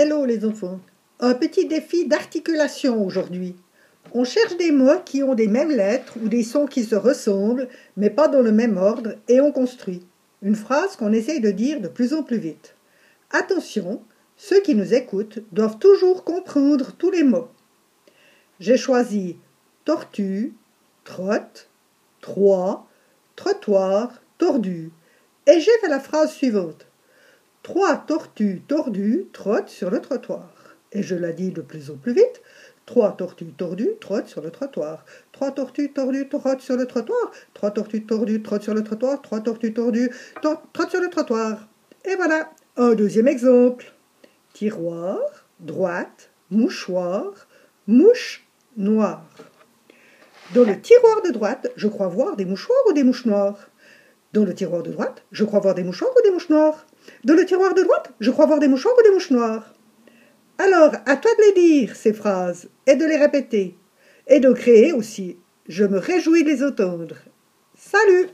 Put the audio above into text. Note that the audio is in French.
Hello les enfants. Un petit défi d'articulation aujourd'hui. On cherche des mots qui ont des mêmes lettres ou des sons qui se ressemblent, mais pas dans le même ordre, et on construit. Une phrase qu'on essaye de dire de plus en plus vite. Attention, ceux qui nous écoutent doivent toujours comprendre tous les mots. J'ai choisi tortue, trotte, trois, trottoir, tordu. Et j'ai fait la phrase suivante. Trois tortues tordues trottent sur le trottoir. Et je la dis de plus en plus vite. Trois tortues tordues trottent sur le trottoir. Trois tortues tordues trottent sur le trottoir. Trois tortues tordues trottent sur le trottoir. Trois tortues tordues trottent sur le trottoir. Et voilà, un deuxième exemple. Tiroir, droite, mouchoir, mouche noire. Dans le tiroir de droite, je crois voir des mouchoirs ou des mouches noires. Dans le tiroir de droite, je crois voir des mouchoirs ou des mouches noires. Dans le tiroir de droite, je crois voir des mouchoirs ou des mouches noires. Alors, à toi de les dire, ces phrases, et de les répéter, et de créer aussi. Je me réjouis de les entendre. Salut